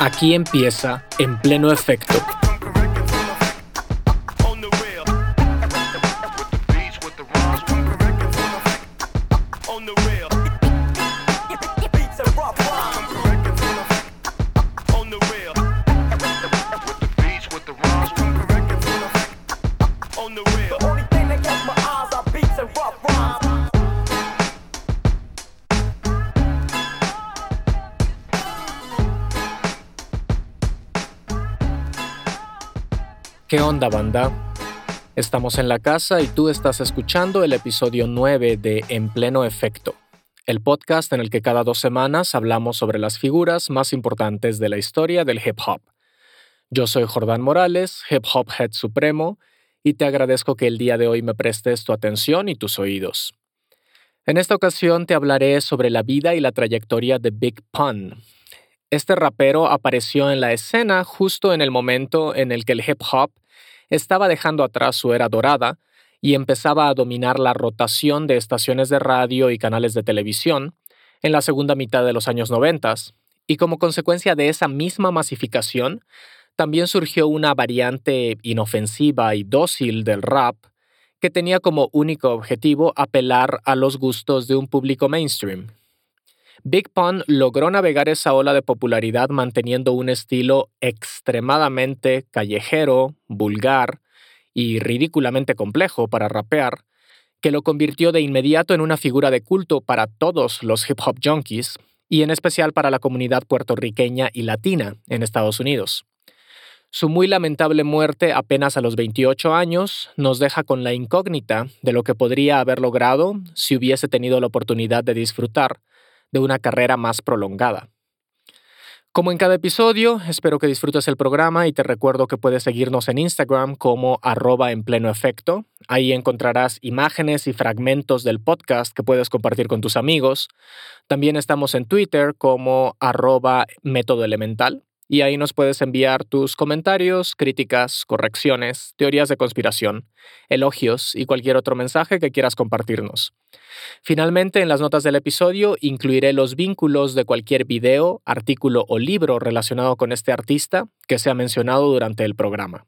Aquí empieza en pleno efecto. Onda, banda? Estamos en la casa y tú estás escuchando el episodio 9 de En Pleno Efecto, el podcast en el que cada dos semanas hablamos sobre las figuras más importantes de la historia del hip hop. Yo soy Jordán Morales, hip hop head supremo, y te agradezco que el día de hoy me prestes tu atención y tus oídos. En esta ocasión te hablaré sobre la vida y la trayectoria de Big Pun, este rapero apareció en la escena justo en el momento en el que el hip hop estaba dejando atrás su era dorada y empezaba a dominar la rotación de estaciones de radio y canales de televisión en la segunda mitad de los años 90, y como consecuencia de esa misma masificación, también surgió una variante inofensiva y dócil del rap que tenía como único objetivo apelar a los gustos de un público mainstream, Big Pun logró navegar esa ola de popularidad manteniendo un estilo extremadamente callejero, vulgar y ridículamente complejo para rapear, que lo convirtió de inmediato en una figura de culto para todos los hip hop junkies y en especial para la comunidad puertorriqueña y latina en Estados Unidos. Su muy lamentable muerte apenas a los 28 años nos deja con la incógnita de lo que podría haber logrado si hubiese tenido la oportunidad de disfrutar de una carrera más prolongada. Como en cada episodio, espero que disfrutes el programa y te recuerdo que puedes seguirnos en Instagram como arroba en pleno efecto. Ahí encontrarás imágenes y fragmentos del podcast que puedes compartir con tus amigos. También estamos en Twitter como arroba método elemental y ahí nos puedes enviar tus comentarios, críticas, correcciones, teorías de conspiración, elogios y cualquier otro mensaje que quieras compartirnos. Finalmente, en las notas del episodio incluiré los vínculos de cualquier video, artículo o libro relacionado con este artista que se ha mencionado durante el programa.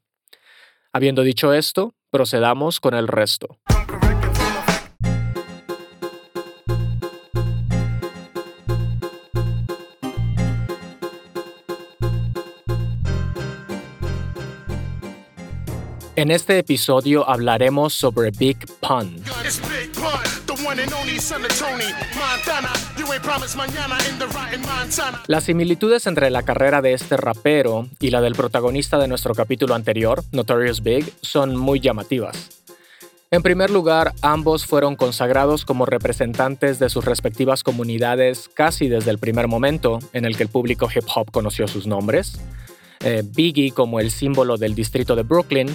Habiendo dicho esto, procedamos con el resto. En este episodio hablaremos sobre Big Pun. Las similitudes entre la carrera de este rapero y la del protagonista de nuestro capítulo anterior, Notorious Big, son muy llamativas. En primer lugar, ambos fueron consagrados como representantes de sus respectivas comunidades casi desde el primer momento en el que el público hip hop conoció sus nombres. Eh, Biggie como el símbolo del distrito de Brooklyn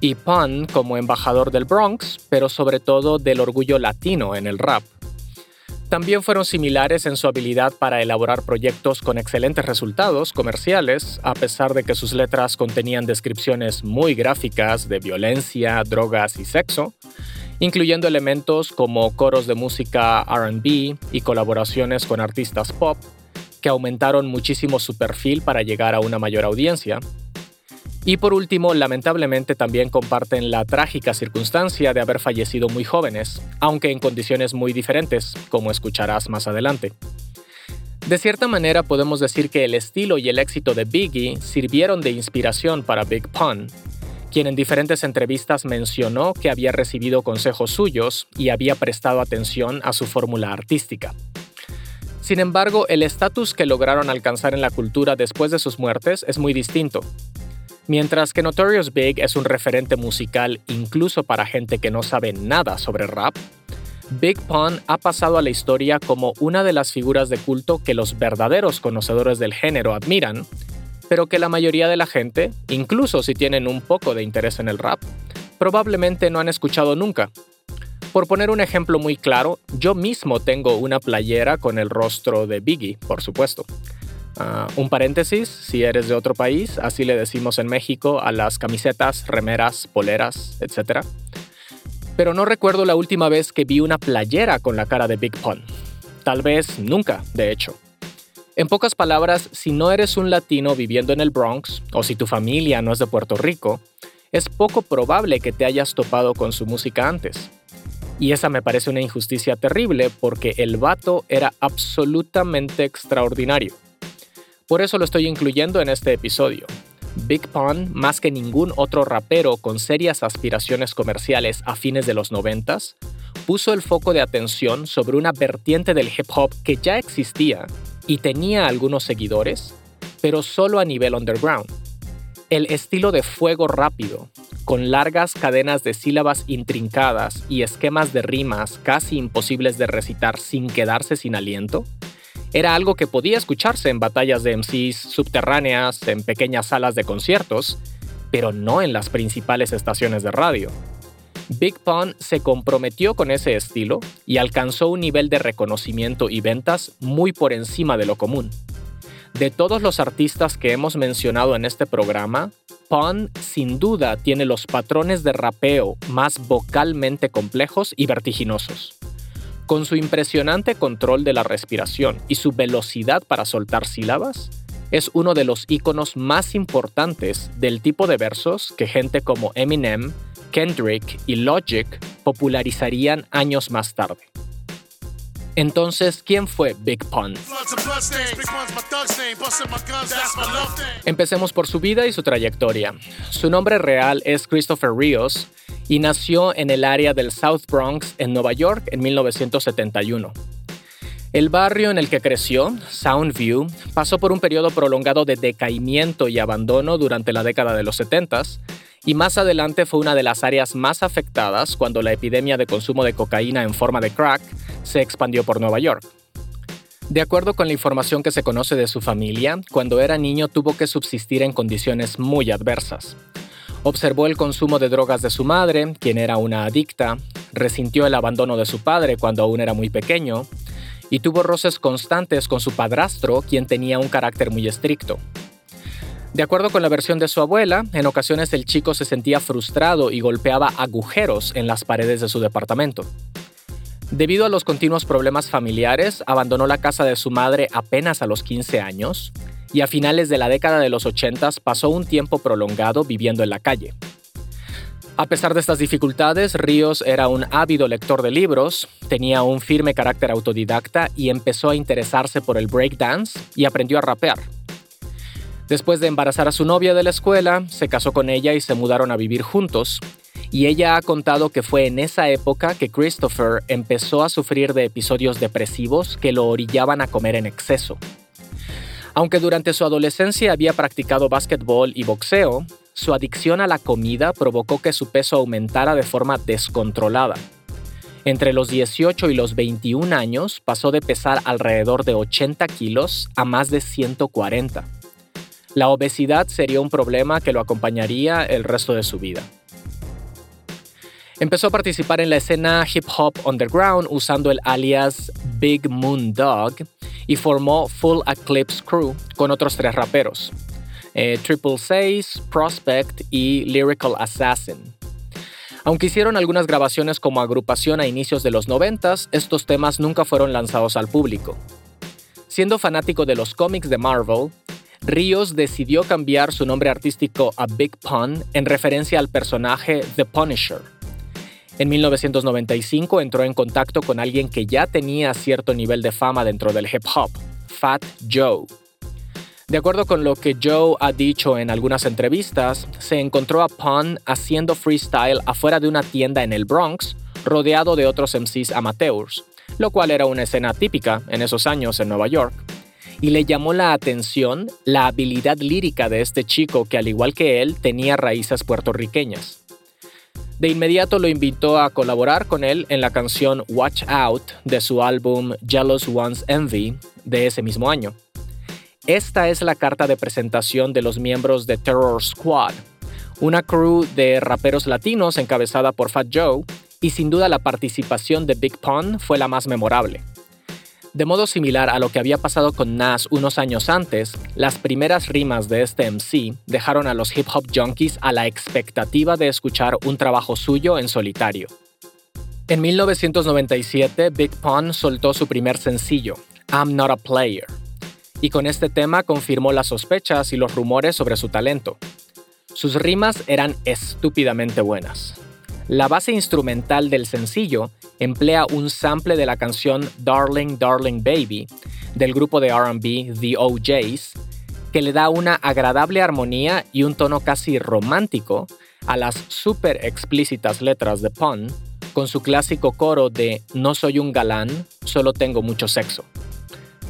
y Pun como embajador del Bronx, pero sobre todo del orgullo latino en el rap. También fueron similares en su habilidad para elaborar proyectos con excelentes resultados comerciales, a pesar de que sus letras contenían descripciones muy gráficas de violencia, drogas y sexo, incluyendo elementos como coros de música RB y colaboraciones con artistas pop, que aumentaron muchísimo su perfil para llegar a una mayor audiencia, y por último, lamentablemente también comparten la trágica circunstancia de haber fallecido muy jóvenes, aunque en condiciones muy diferentes, como escucharás más adelante. De cierta manera podemos decir que el estilo y el éxito de Biggie sirvieron de inspiración para Big Pun, quien en diferentes entrevistas mencionó que había recibido consejos suyos y había prestado atención a su fórmula artística. Sin embargo, el estatus que lograron alcanzar en la cultura después de sus muertes es muy distinto, Mientras que Notorious Big es un referente musical incluso para gente que no sabe nada sobre rap, Big Pun ha pasado a la historia como una de las figuras de culto que los verdaderos conocedores del género admiran, pero que la mayoría de la gente, incluso si tienen un poco de interés en el rap, probablemente no han escuchado nunca. Por poner un ejemplo muy claro, yo mismo tengo una playera con el rostro de Biggie, por supuesto. Ah, un paréntesis, si eres de otro país, así le decimos en México a las camisetas, remeras, poleras, etc. Pero no recuerdo la última vez que vi una playera con la cara de Big Pun. Tal vez nunca, de hecho. En pocas palabras, si no eres un latino viviendo en el Bronx, o si tu familia no es de Puerto Rico, es poco probable que te hayas topado con su música antes. Y esa me parece una injusticia terrible porque el vato era absolutamente extraordinario. Por eso lo estoy incluyendo en este episodio. Big Pun, más que ningún otro rapero con serias aspiraciones comerciales a fines de los 90, puso el foco de atención sobre una vertiente del hip hop que ya existía y tenía algunos seguidores, pero solo a nivel underground. El estilo de fuego rápido, con largas cadenas de sílabas intrincadas y esquemas de rimas casi imposibles de recitar sin quedarse sin aliento, era algo que podía escucharse en batallas de MCs subterráneas, en pequeñas salas de conciertos, pero no en las principales estaciones de radio. Big Pun se comprometió con ese estilo y alcanzó un nivel de reconocimiento y ventas muy por encima de lo común. De todos los artistas que hemos mencionado en este programa, Pun sin duda tiene los patrones de rapeo más vocalmente complejos y vertiginosos. Con su impresionante control de la respiración y su velocidad para soltar sílabas, es uno de los iconos más importantes del tipo de versos que gente como Eminem, Kendrick y Logic popularizarían años más tarde. Entonces, ¿quién fue Big Pun? Empecemos por su vida y su trayectoria. Su nombre real es Christopher Rios y nació en el área del South Bronx en Nueva York en 1971. El barrio en el que creció, Soundview, pasó por un periodo prolongado de decaimiento y abandono durante la década de los 70 y más adelante fue una de las áreas más afectadas cuando la epidemia de consumo de cocaína en forma de crack se expandió por Nueva York. De acuerdo con la información que se conoce de su familia, cuando era niño tuvo que subsistir en condiciones muy adversas. Observó el consumo de drogas de su madre, quien era una adicta, resintió el abandono de su padre cuando aún era muy pequeño, y tuvo roces constantes con su padrastro, quien tenía un carácter muy estricto. De acuerdo con la versión de su abuela, en ocasiones el chico se sentía frustrado y golpeaba agujeros en las paredes de su departamento. Debido a los continuos problemas familiares, abandonó la casa de su madre apenas a los 15 años y a finales de la década de los 80 pasó un tiempo prolongado viviendo en la calle. A pesar de estas dificultades, Ríos era un ávido lector de libros, tenía un firme carácter autodidacta y empezó a interesarse por el breakdance y aprendió a rapear. Después de embarazar a su novia de la escuela, se casó con ella y se mudaron a vivir juntos. Y ella ha contado que fue en esa época que Christopher empezó a sufrir de episodios depresivos que lo orillaban a comer en exceso. Aunque durante su adolescencia había practicado básquetbol y boxeo, su adicción a la comida provocó que su peso aumentara de forma descontrolada. Entre los 18 y los 21 años pasó de pesar alrededor de 80 kilos a más de 140. La obesidad sería un problema que lo acompañaría el resto de su vida. Empezó a participar en la escena hip hop underground usando el alias Big Moon Dog y formó Full Eclipse Crew con otros tres raperos, eh, Triple Seis, Prospect y Lyrical Assassin. Aunque hicieron algunas grabaciones como agrupación a inicios de los 90, estos temas nunca fueron lanzados al público. Siendo fanático de los cómics de Marvel, Ríos decidió cambiar su nombre artístico a Big Pun en referencia al personaje The Punisher en 1995 entró en contacto con alguien que ya tenía cierto nivel de fama dentro del hip hop, Fat Joe. De acuerdo con lo que Joe ha dicho en algunas entrevistas, se encontró a Pun haciendo freestyle afuera de una tienda en el Bronx, rodeado de otros MCs amateurs, lo cual era una escena típica en esos años en Nueva York. Y le llamó la atención la habilidad lírica de este chico que al igual que él tenía raíces puertorriqueñas. De inmediato lo invitó a colaborar con él en la canción Watch Out de su álbum Jealous One's Envy de ese mismo año. Esta es la carta de presentación de los miembros de Terror Squad, una crew de raperos latinos encabezada por Fat Joe, y sin duda la participación de Big Pun fue la más memorable. De modo similar a lo que había pasado con Nas unos años antes, las primeras rimas de este MC dejaron a los hip hop junkies a la expectativa de escuchar un trabajo suyo en solitario. En 1997, Big Pun soltó su primer sencillo, I'm Not a Player, y con este tema confirmó las sospechas y los rumores sobre su talento. Sus rimas eran estúpidamente buenas. La base instrumental del sencillo emplea un sample de la canción Darling Darling Baby del grupo de RB The OJs, que le da una agradable armonía y un tono casi romántico a las súper explícitas letras de Pun, con su clásico coro de No soy un galán, solo tengo mucho sexo.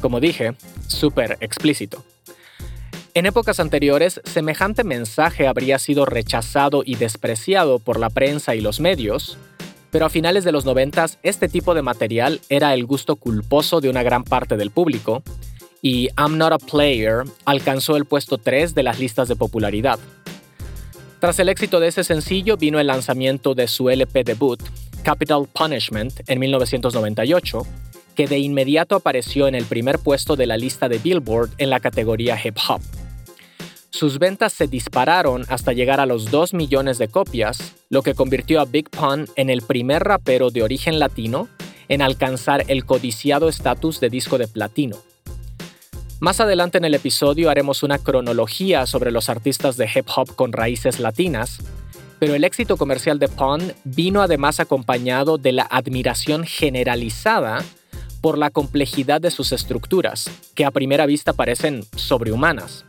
Como dije, súper explícito. En épocas anteriores, semejante mensaje habría sido rechazado y despreciado por la prensa y los medios, pero a finales de los 90 este tipo de material era el gusto culposo de una gran parte del público, y I'm Not a Player alcanzó el puesto 3 de las listas de popularidad. Tras el éxito de ese sencillo vino el lanzamiento de su LP debut, Capital Punishment, en 1998, que de inmediato apareció en el primer puesto de la lista de Billboard en la categoría hip hop. Sus ventas se dispararon hasta llegar a los 2 millones de copias, lo que convirtió a Big Pun en el primer rapero de origen latino en alcanzar el codiciado estatus de disco de platino. Más adelante en el episodio haremos una cronología sobre los artistas de hip hop con raíces latinas, pero el éxito comercial de Pun vino además acompañado de la admiración generalizada por la complejidad de sus estructuras, que a primera vista parecen sobrehumanas.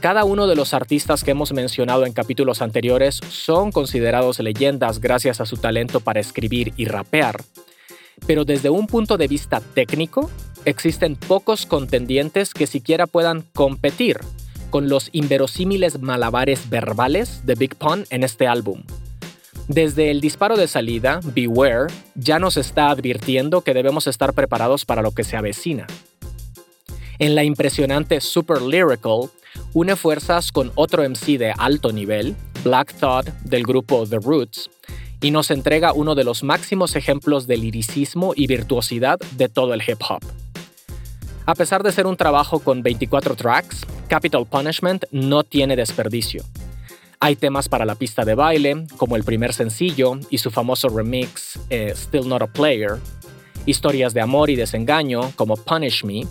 Cada uno de los artistas que hemos mencionado en capítulos anteriores son considerados leyendas gracias a su talento para escribir y rapear, pero desde un punto de vista técnico, existen pocos contendientes que siquiera puedan competir con los inverosímiles malabares verbales de Big Pun en este álbum. Desde el disparo de salida, Beware, ya nos está advirtiendo que debemos estar preparados para lo que se avecina. En la impresionante Super Lyrical, une fuerzas con otro MC de alto nivel, Black Thought del grupo The Roots, y nos entrega uno de los máximos ejemplos de liricismo y virtuosidad de todo el hip hop. A pesar de ser un trabajo con 24 tracks, Capital Punishment no tiene desperdicio. Hay temas para la pista de baile, como el primer sencillo y su famoso remix eh, Still Not a Player, historias de amor y desengaño, como Punish Me,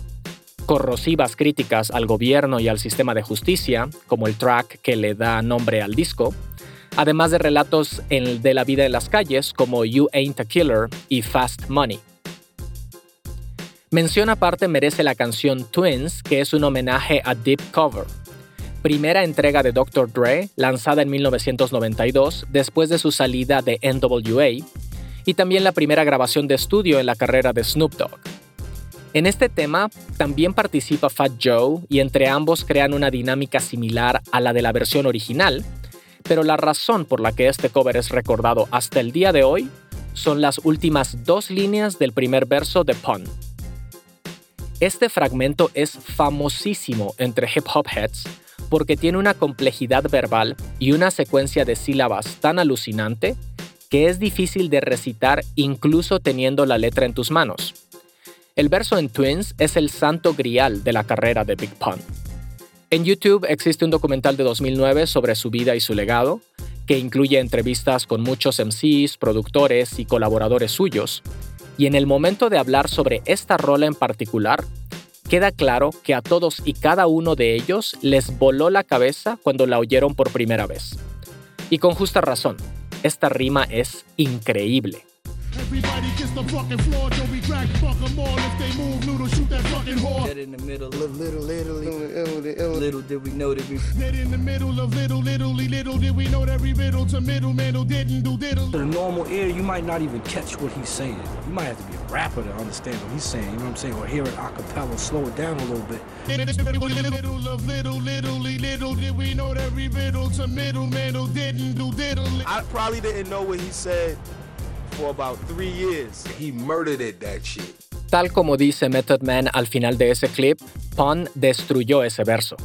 corrosivas críticas al gobierno y al sistema de justicia, como el track que le da nombre al disco, además de relatos de la vida en las calles como You Ain't a Killer y Fast Money. Mención aparte merece la canción Twins, que es un homenaje a Deep Cover, primera entrega de Dr. Dre, lanzada en 1992 después de su salida de NWA, y también la primera grabación de estudio en la carrera de Snoop Dogg. En este tema también participa Fat Joe y entre ambos crean una dinámica similar a la de la versión original, pero la razón por la que este cover es recordado hasta el día de hoy son las últimas dos líneas del primer verso de Pun. Este fragmento es famosísimo entre hip hop heads porque tiene una complejidad verbal y una secuencia de sílabas tan alucinante que es difícil de recitar incluso teniendo la letra en tus manos. El verso en Twins es el santo grial de la carrera de Big Pun. En YouTube existe un documental de 2009 sobre su vida y su legado, que incluye entrevistas con muchos MCs, productores y colaboradores suyos, y en el momento de hablar sobre esta rola en particular, queda claro que a todos y cada uno de ellos les voló la cabeza cuando la oyeron por primera vez. Y con justa razón, esta rima es increíble. Everybody kiss the fucking floor till we crack fuck them all. If they move, noodle, shoot that fucking whore. Dead in the middle of little, little, little, little did we know that we. Dead in the middle of little, little, little did we know that we riddle to middle man who didn't do diddle. To the normal ear, you might not even catch what he's saying. You might have to be a rapper to understand what he's saying. You know what I'm saying? Or hear it a cappella, slow it down a little bit. Little of little, little, little did we know that we riddle to middle man who didn't do diddle. I probably didn't know what he said. Tal como dice Method Man al final de ese clip, Pun destruyó ese verso.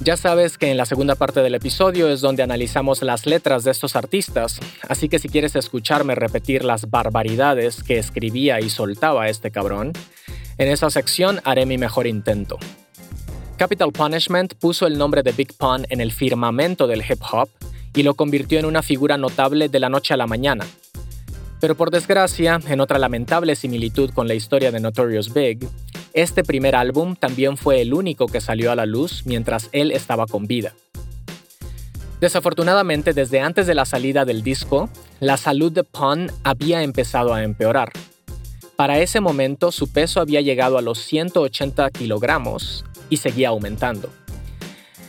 Ya sabes que en la segunda parte del episodio es donde analizamos las letras de estos artistas, así que si quieres escucharme repetir las barbaridades que escribía y soltaba este cabrón, en esa sección haré mi mejor intento. Capital Punishment puso el nombre de Big Pun en el firmamento del hip hop y lo convirtió en una figura notable de la noche a la mañana, pero por desgracia, en otra lamentable similitud con la historia de Notorious Big, Este primer álbum también fue el único que salió a la luz mientras él estaba con vida. Desafortunadamente, desde antes de la salida del disco, la salud de Pun había empezado a empeorar. Para ese momento, su peso había llegado a los 180 kilogramos y seguía aumentando.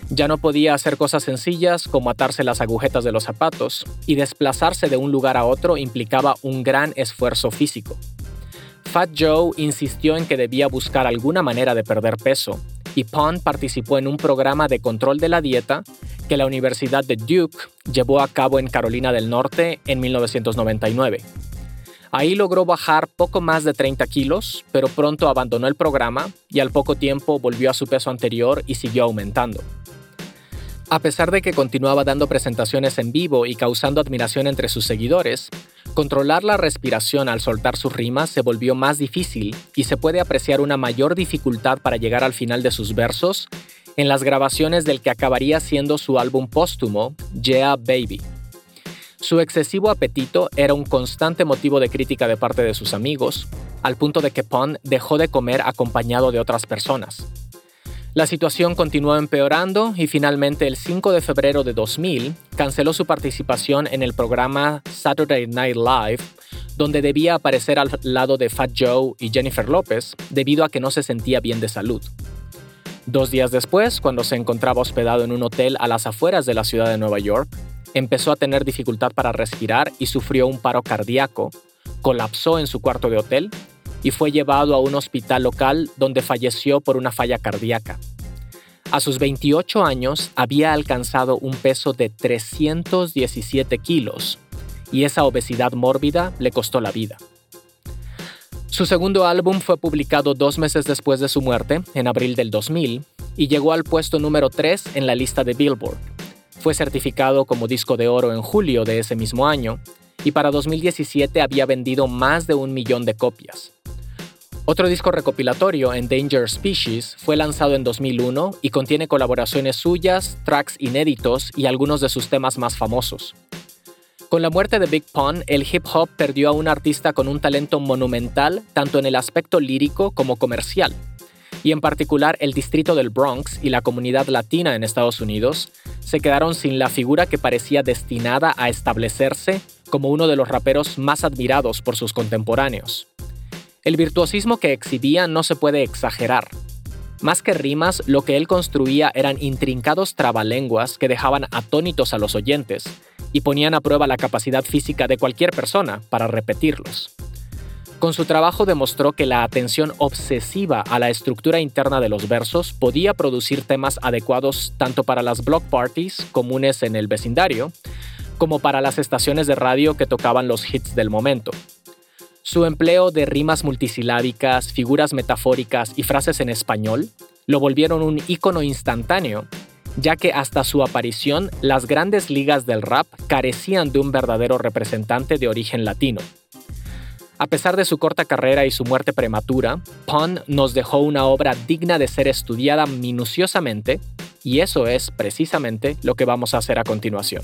Ya no podía hacer cosas sencillas como atarse las agujetas de los zapatos, y desplazarse de un lugar a otro implicaba un gran esfuerzo físico. Fat Joe insistió en que debía buscar alguna manera de perder peso, y Pond participó en un programa de control de la dieta que la Universidad de Duke llevó a cabo en Carolina del Norte en 1999. Ahí logró bajar poco más de 30 kilos, pero pronto abandonó el programa y al poco tiempo volvió a su peso anterior y siguió aumentando. A pesar de que continuaba dando presentaciones en vivo y causando admiración entre sus seguidores, controlar la respiración al soltar sus rimas se volvió más difícil y se puede apreciar una mayor dificultad para llegar al final de sus versos en las grabaciones del que acabaría siendo su álbum póstumo, Yeah Baby. Su excesivo apetito era un constante motivo de crítica de parte de sus amigos, al punto de que Pond dejó de comer acompañado de otras personas. La situación continuó empeorando y finalmente el 5 de febrero de 2000 canceló su participación en el programa Saturday Night Live, donde debía aparecer al lado de Fat Joe y Jennifer López debido a que no se sentía bien de salud. Dos días después, cuando se encontraba hospedado en un hotel a las afueras de la ciudad de Nueva York, empezó a tener dificultad para respirar y sufrió un paro cardíaco, colapsó en su cuarto de hotel y fue llevado a un hospital local donde falleció por una falla cardíaca. A sus 28 años había alcanzado un peso de 317 kilos y esa obesidad mórbida le costó la vida. Su segundo álbum fue publicado dos meses después de su muerte, en abril del 2000, y llegó al puesto número 3 en la lista de Billboard. Fue certificado como disco de oro en julio de ese mismo año, y para 2017 había vendido más de un millón de copias. Otro disco recopilatorio, Endangered Species, fue lanzado en 2001 y contiene colaboraciones suyas, tracks inéditos y algunos de sus temas más famosos. Con la muerte de Big Pun, el hip hop perdió a un artista con un talento monumental tanto en el aspecto lírico como comercial. Y en particular el distrito del Bronx y la comunidad latina en Estados Unidos se quedaron sin la figura que parecía destinada a establecerse como uno de los raperos más admirados por sus contemporáneos. El virtuosismo que exhibía no se puede exagerar. Más que rimas, lo que él construía eran intrincados trabalenguas que dejaban atónitos a los oyentes y ponían a prueba la capacidad física de cualquier persona para repetirlos. Con su trabajo demostró que la atención obsesiva a la estructura interna de los versos podía producir temas adecuados tanto para las block parties comunes en el vecindario, como para las estaciones de radio que tocaban los hits del momento. Su empleo de rimas multisilábicas, figuras metafóricas y frases en español lo volvieron un ícono instantáneo, ya que hasta su aparición las grandes ligas del rap carecían de un verdadero representante de origen latino. A pesar de su corta carrera y su muerte prematura, Pun nos dejó una obra digna de ser estudiada minuciosamente, y eso es precisamente lo que vamos a hacer a continuación.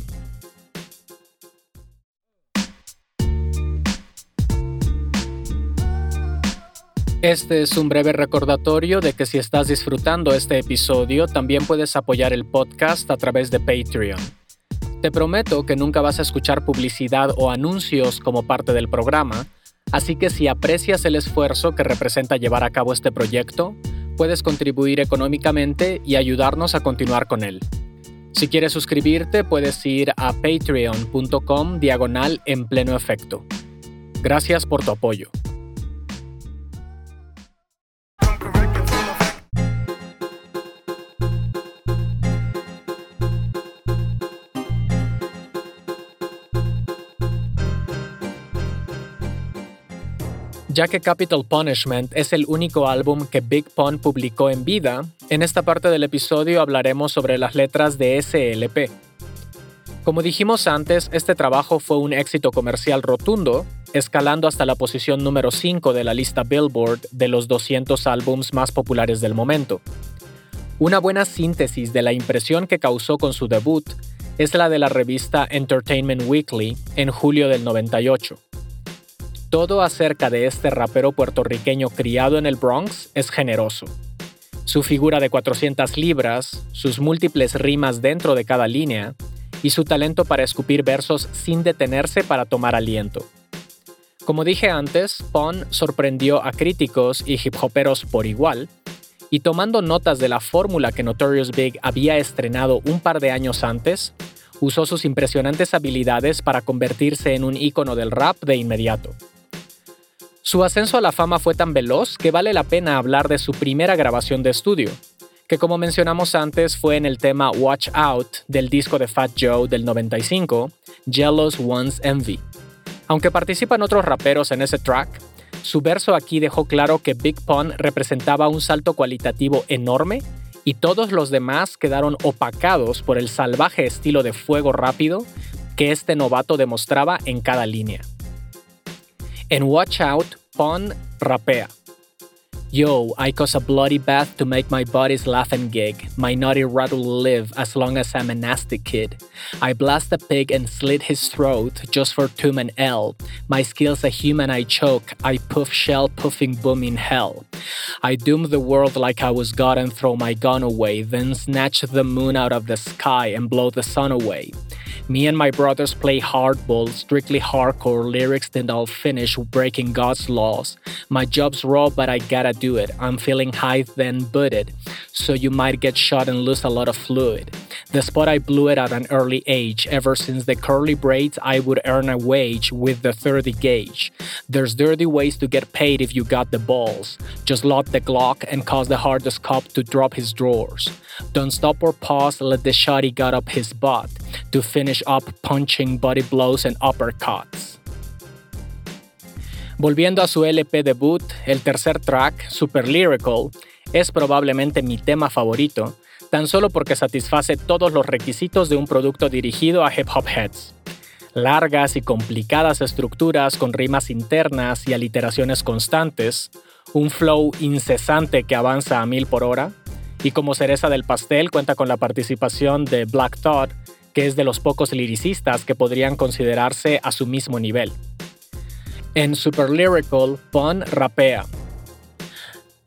Este es un breve recordatorio de que si estás disfrutando este episodio, también puedes apoyar el podcast a través de Patreon. Te prometo que nunca vas a escuchar publicidad o anuncios como parte del programa, así que si aprecias el esfuerzo que representa llevar a cabo este proyecto, puedes contribuir económicamente y ayudarnos a continuar con él. Si quieres suscribirte, puedes ir a patreon.com diagonal en pleno efecto. Gracias por tu apoyo. Ya que Capital Punishment es el único álbum que Big Pun publicó en vida, en esta parte del episodio hablaremos sobre las letras de SLP. Como dijimos antes, este trabajo fue un éxito comercial rotundo, escalando hasta la posición número 5 de la lista Billboard de los 200 álbums más populares del momento. Una buena síntesis de la impresión que causó con su debut es la de la revista Entertainment Weekly en julio del 98. Todo acerca de este rapero puertorriqueño criado en el Bronx es generoso. Su figura de 400 libras, sus múltiples rimas dentro de cada línea y su talento para escupir versos sin detenerse para tomar aliento. Como dije antes, Pon sorprendió a críticos y hip hoperos por igual, y tomando notas de la fórmula que Notorious Big había estrenado un par de años antes, usó sus impresionantes habilidades para convertirse en un ícono del rap de inmediato. Su ascenso a la fama fue tan veloz que vale la pena hablar de su primera grabación de estudio, que como mencionamos antes fue en el tema Watch Out del disco de Fat Joe del 95, Jealous One's Envy. Aunque participan otros raperos en ese track, su verso aquí dejó claro que Big Pun representaba un salto cualitativo enorme y todos los demás quedaron opacados por el salvaje estilo de fuego rápido que este novato demostraba en cada línea. En Watch Out, Pun rapea. Yo, I cause a bloody bath to make my body's laughing gig. My naughty rat will live as long as I'm a nasty kid. I blast a pig and slit his throat just for tomb and L. My skills a human I choke. I puff shell puffing boom in hell. I doom the world like I was God and throw my gun away, then snatch the moon out of the sky and blow the sun away. Me and my brothers play hardball, strictly hardcore lyrics, then I'll finish breaking God's laws. My job's raw, but I gotta do it. I'm feeling high, then booted, so you might get shot and lose a lot of fluid. The spot I blew it at an early age. Ever since the curly braids, I would earn a wage with the 30 gauge. There's dirty ways to get paid if you got the balls. Just load the Glock and cause the hardest cop to drop his drawers. Don't stop or pause, let the shotty got up his butt to finish up punching body blows and uppercuts. Volviendo a su LP debut, el tercer track, Super Lyrical, es probablemente mi tema favorito, tan solo porque satisface todos los requisitos de un producto dirigido a hip hop heads. Largas y complicadas estructuras con rimas internas y aliteraciones constantes, un flow incesante que avanza a mil por hora, y como cereza del pastel cuenta con la participación de Black Thought, que es de los pocos liricistas que podrían considerarse a su mismo nivel. En Super Lyrical, Pun rapea,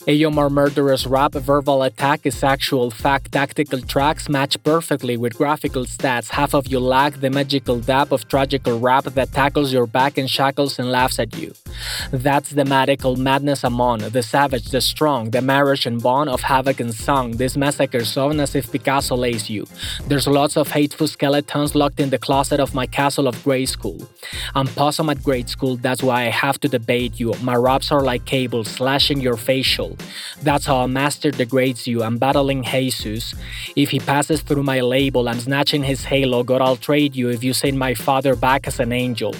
AOMR Murderer's rap verbal attack is actual fact tactical tracks match perfectly with graphical stats. Half of you lack the magical dap of tragical rap that tackles your back in shackles and laughs at you. That's the magical madness among the savage, the strong, the marriage and bond of havoc and song. This massacre sown as if Picasso lays you. There's lots of hateful skeletons locked in the closet of my castle of grade school. I'm possum at grade school, that's why I have to debate you. My raps are like cables slashing your facial. That's how a master degrades you. I'm battling Jesus. If he passes through my label, I'm snatching his halo. God, I'll trade you if you send my father back as an angel.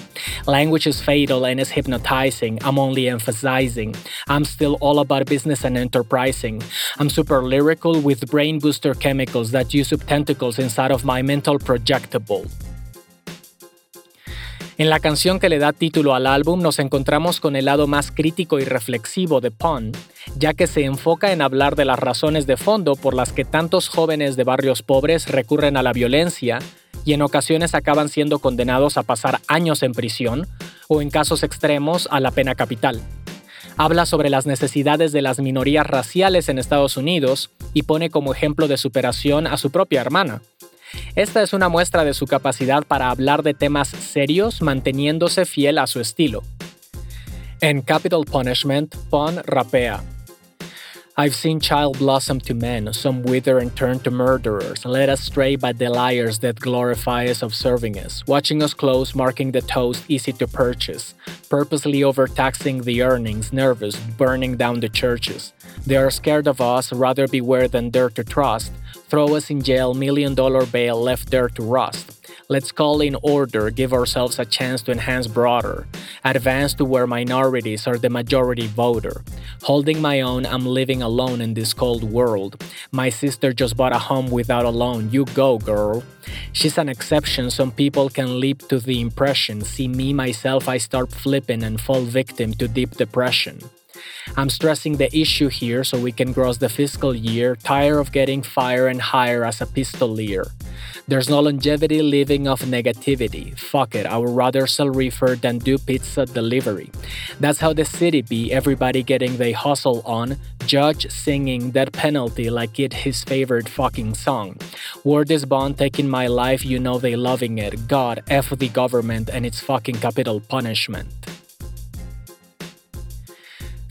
Language is fatal and is hypnotizing. I'm only emphasizing. I'm still all about business and enterprising. I'm super lyrical with brain booster chemicals that use up tentacles inside of my mental projectable. En la canción que le da título al álbum nos encontramos con el lado más crítico y reflexivo de Pun, ya que se enfoca en hablar de las razones de fondo por las que tantos jóvenes de barrios pobres recurren a la violencia y en ocasiones acaban siendo condenados a pasar años en prisión o en casos extremos a la pena capital. Habla sobre las necesidades de las minorías raciales en Estados Unidos y pone como ejemplo de superación a su propia hermana, esta es una muestra de su capacidad para hablar de temas serios manteniéndose fiel a su estilo. En Capital Punishment, Pon rapea. I've seen child blossom to men, some wither and turn to murderers, led astray by the liars that glorify us of serving us, watching us close, marking the toast easy to purchase, purposely overtaxing the earnings, nervous, burning down the churches. They are scared of us, rather beware than dare to trust, throw us in jail, million dollar bail left there to rust. Let's call in order, give ourselves a chance to enhance broader, advance to where minorities are the majority voter. Holding my own, I'm living alone in this cold world. My sister just bought a home without a loan. You go, girl. She's an exception. Some people can leap to the impression. See me, myself, I start flipping and fall victim to deep depression. I'm stressing the issue here so we can cross the fiscal year, tired of getting fire and higher as a pistolier. There's no longevity living off negativity. Fuck it, I would rather sell reefer than do pizza delivery. That's how the city be, everybody getting they hustle on, judge singing that penalty like it his favorite fucking song. Word is bond taking my life, you know they loving it. God, F the government and its fucking capital punishment.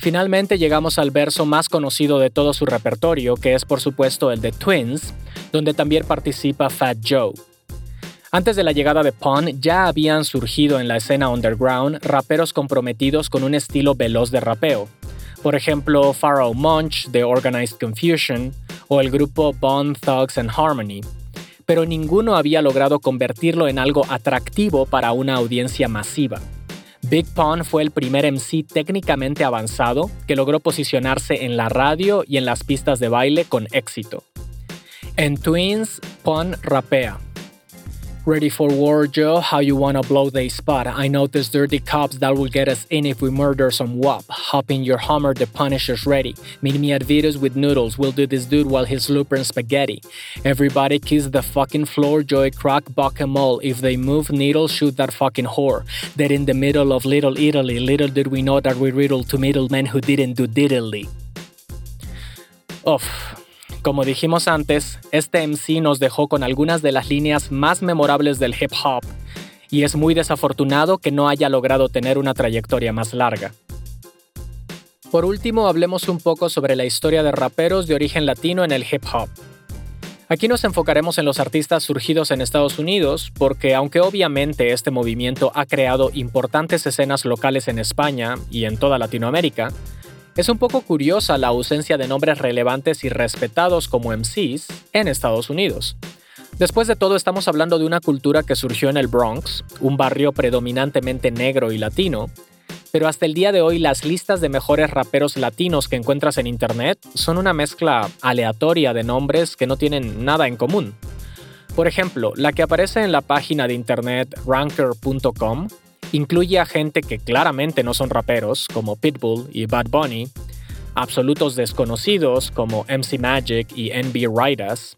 Finalmente llegamos al verso más conocido de todo su repertorio, que es por supuesto el de Twins, donde también participa Fat Joe. Antes de la llegada de Pun, ya habían surgido en la escena underground raperos comprometidos con un estilo veloz de rapeo. Por ejemplo, Pharaoh Monch de Organized Confusion o el grupo Bone Thugs and Harmony. Pero ninguno había logrado convertirlo en algo atractivo para una audiencia masiva. Big Pun fue el primer MC técnicamente avanzado que logró posicionarse en la radio y en las pistas de baile con éxito. En Twins, Pun rapea. Ready for war, Joe? How you wanna blow the spot? I know there's dirty cops that will get us in if we murder some wop. Hop in your Hummer, the Punisher's ready. Meet me at Vito's with noodles. We'll do this dude while he's looping spaghetti. Everybody kiss the fucking floor, Joey crack, buck em all. If they move needles, shoot that fucking whore. Dead in the middle of Little Italy. Little did we know that we riddled to middlemen who didn't do diddly. Uff. Como dijimos antes, este MC nos dejó con algunas de las líneas más memorables del hip hop, y es muy desafortunado que no haya logrado tener una trayectoria más larga. Por último, hablemos un poco sobre la historia de raperos de origen latino en el hip hop. Aquí nos enfocaremos en los artistas surgidos en Estados Unidos, porque aunque obviamente este movimiento ha creado importantes escenas locales en España y en toda Latinoamérica, es un poco curiosa la ausencia de nombres relevantes y respetados como MCs en Estados Unidos. Después de todo, estamos hablando de una cultura que surgió en el Bronx, un barrio predominantemente negro y latino, pero hasta el día de hoy las listas de mejores raperos latinos que encuentras en Internet son una mezcla aleatoria de nombres que no tienen nada en común. Por ejemplo, la que aparece en la página de internet ranker.com Incluye a gente que claramente no son raperos, como Pitbull y Bad Bunny, absolutos desconocidos como MC Magic y NB Riders,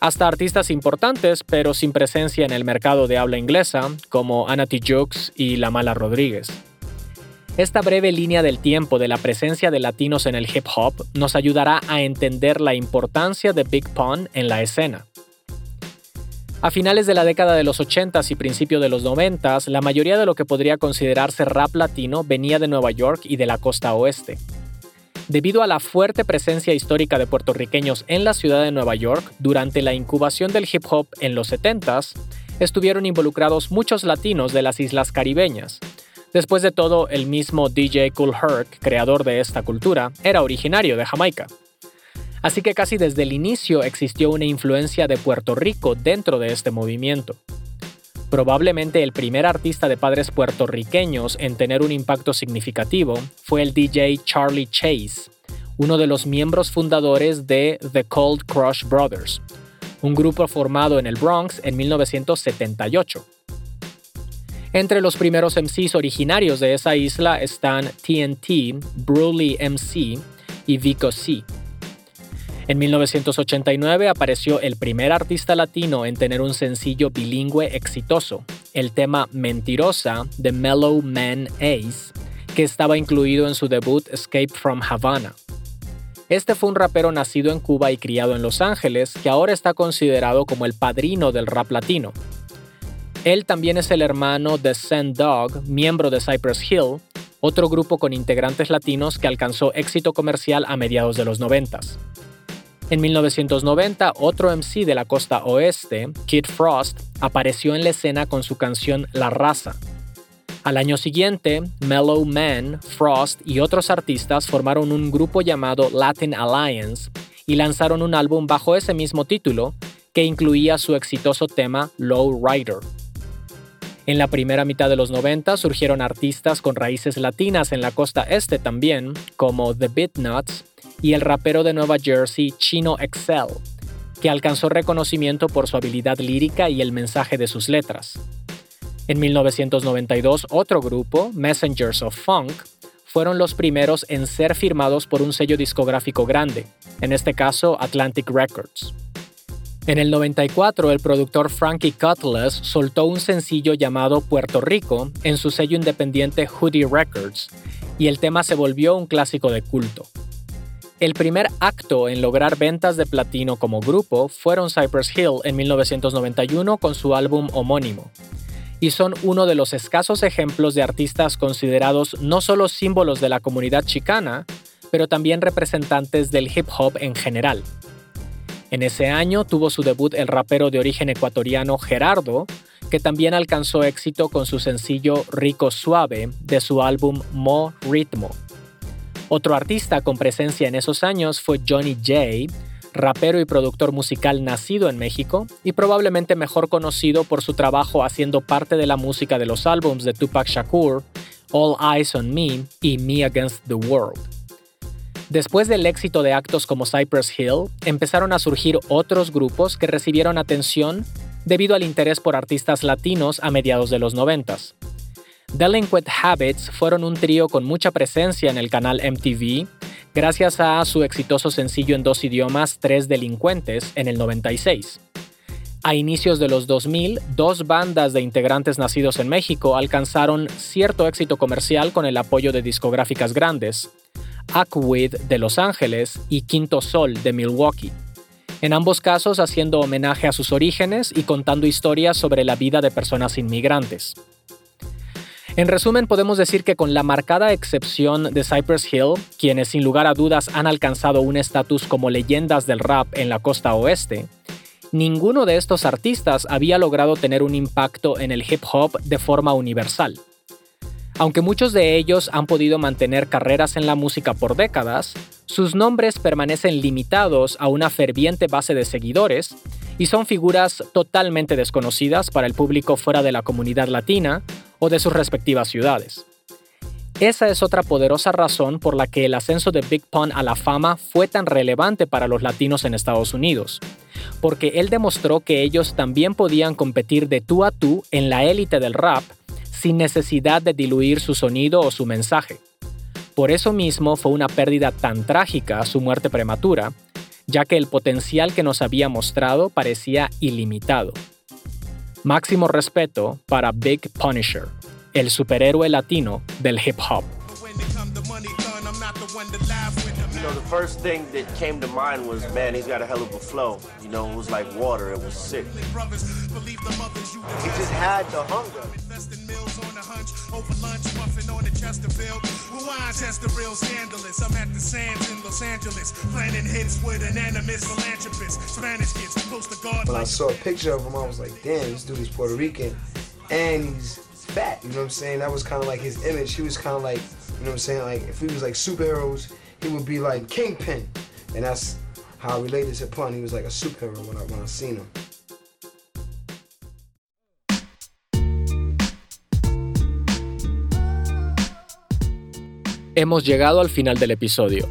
hasta artistas importantes pero sin presencia en el mercado de habla inglesa, como Anati Jukes y La Mala Rodríguez. Esta breve línea del tiempo de la presencia de latinos en el hip hop nos ayudará a entender la importancia de Big Pun en la escena. A finales de la década de los 80s y principio de los 90s, la mayoría de lo que podría considerarse rap latino venía de Nueva York y de la costa oeste. Debido a la fuerte presencia histórica de puertorriqueños en la ciudad de Nueva York durante la incubación del hip hop en los 70s, estuvieron involucrados muchos latinos de las islas caribeñas. Después de todo, el mismo DJ Cool Herc, creador de esta cultura, era originario de Jamaica. Así que casi desde el inicio existió una influencia de Puerto Rico dentro de este movimiento. Probablemente el primer artista de padres puertorriqueños en tener un impacto significativo fue el DJ Charlie Chase, uno de los miembros fundadores de The Cold Crush Brothers, un grupo formado en el Bronx en 1978. Entre los primeros MCs originarios de esa isla están TNT, Bruley MC y Vico C. En 1989 apareció el primer artista latino en tener un sencillo bilingüe exitoso, el tema Mentirosa de Mellow Man Ace, que estaba incluido en su debut Escape from Havana. Este fue un rapero nacido en Cuba y criado en Los Ángeles, que ahora está considerado como el padrino del rap latino. Él también es el hermano de Sand Dog, miembro de Cypress Hill, otro grupo con integrantes latinos que alcanzó éxito comercial a mediados de los 90. En 1990, otro MC de la costa oeste, Kid Frost, apareció en la escena con su canción La Raza. Al año siguiente, Mellow Man, Frost y otros artistas formaron un grupo llamado Latin Alliance y lanzaron un álbum bajo ese mismo título que incluía su exitoso tema Low Rider. En la primera mitad de los 90 surgieron artistas con raíces latinas en la costa este también, como The Beatnuts, y el rapero de Nueva Jersey Chino Excel, que alcanzó reconocimiento por su habilidad lírica y el mensaje de sus letras. En 1992, otro grupo, Messengers of Funk, fueron los primeros en ser firmados por un sello discográfico grande, en este caso Atlantic Records. En el 94, el productor Frankie Cutlass soltó un sencillo llamado Puerto Rico en su sello independiente Hoodie Records, y el tema se volvió un clásico de culto. El primer acto en lograr ventas de platino como grupo fueron Cypress Hill en 1991 con su álbum homónimo, y son uno de los escasos ejemplos de artistas considerados no solo símbolos de la comunidad chicana, pero también representantes del hip hop en general. En ese año tuvo su debut el rapero de origen ecuatoriano Gerardo, que también alcanzó éxito con su sencillo Rico Suave de su álbum Mo Ritmo. Otro artista con presencia en esos años fue Johnny J, rapero y productor musical nacido en México y probablemente mejor conocido por su trabajo haciendo parte de la música de los álbums de Tupac Shakur, All Eyes on Me y Me Against the World. Después del éxito de actos como Cypress Hill, empezaron a surgir otros grupos que recibieron atención debido al interés por artistas latinos a mediados de los 90. Delinquent Habits fueron un trío con mucha presencia en el canal MTV, gracias a su exitoso sencillo en dos idiomas Tres Delincuentes en el 96. A inicios de los 2000, dos bandas de integrantes nacidos en México alcanzaron cierto éxito comercial con el apoyo de discográficas grandes, Aquid de Los Ángeles y Quinto Sol de Milwaukee. En ambos casos haciendo homenaje a sus orígenes y contando historias sobre la vida de personas inmigrantes. En resumen, podemos decir que con la marcada excepción de Cypress Hill, quienes sin lugar a dudas han alcanzado un estatus como leyendas del rap en la costa oeste, ninguno de estos artistas había logrado tener un impacto en el hip hop de forma universal. Aunque muchos de ellos han podido mantener carreras en la música por décadas, sus nombres permanecen limitados a una ferviente base de seguidores y son figuras totalmente desconocidas para el público fuera de la comunidad latina o de sus respectivas ciudades. Esa es otra poderosa razón por la que el ascenso de Big Pun a la fama fue tan relevante para los latinos en Estados Unidos, porque él demostró que ellos también podían competir de tú a tú en la élite del rap sin necesidad de diluir su sonido o su mensaje. Por eso mismo fue una pérdida tan trágica su muerte prematura, ya que el potencial que nos había mostrado parecía ilimitado. Máximo respeto para Big Punisher, el superhéroe latino del hip hop. You know, the first thing that came to mind was, man, he's got a hell of a flow. You know, it was like water. It was sick. He just had the hunger. Over lunch, muffin on the Chesterfield. Rewind, Chester real scandalous. I'm at the sands in Los Angeles, planning hits with an animist philanthropist. Spanish kids, close to God. When I saw a picture of him, I was like, damn, this dude is Puerto Rican. And he's fat, you know what I'm saying? That was kind of like his image. He was kind of like, you know what I'm saying? Like, if he was like superheroes, he would be like Kingpin. And that's how I related to Pun. He was like a superhero when I, when I seen him. Hemos llegado al final del episodio.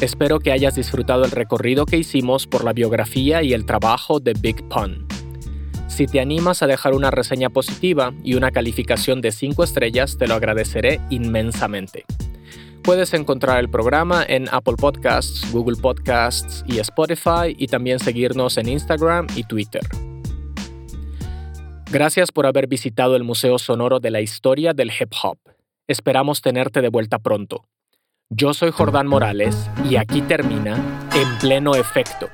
Espero que hayas disfrutado el recorrido que hicimos por la biografía y el trabajo de Big Pun. Si te animas a dejar una reseña positiva y una calificación de 5 estrellas, te lo agradeceré inmensamente. Puedes encontrar el programa en Apple Podcasts, Google Podcasts y Spotify y también seguirnos en Instagram y Twitter. Gracias por haber visitado el Museo Sonoro de la Historia del Hip Hop. Esperamos tenerte de vuelta pronto. Yo soy Jordán Morales y aquí termina En Pleno Efecto.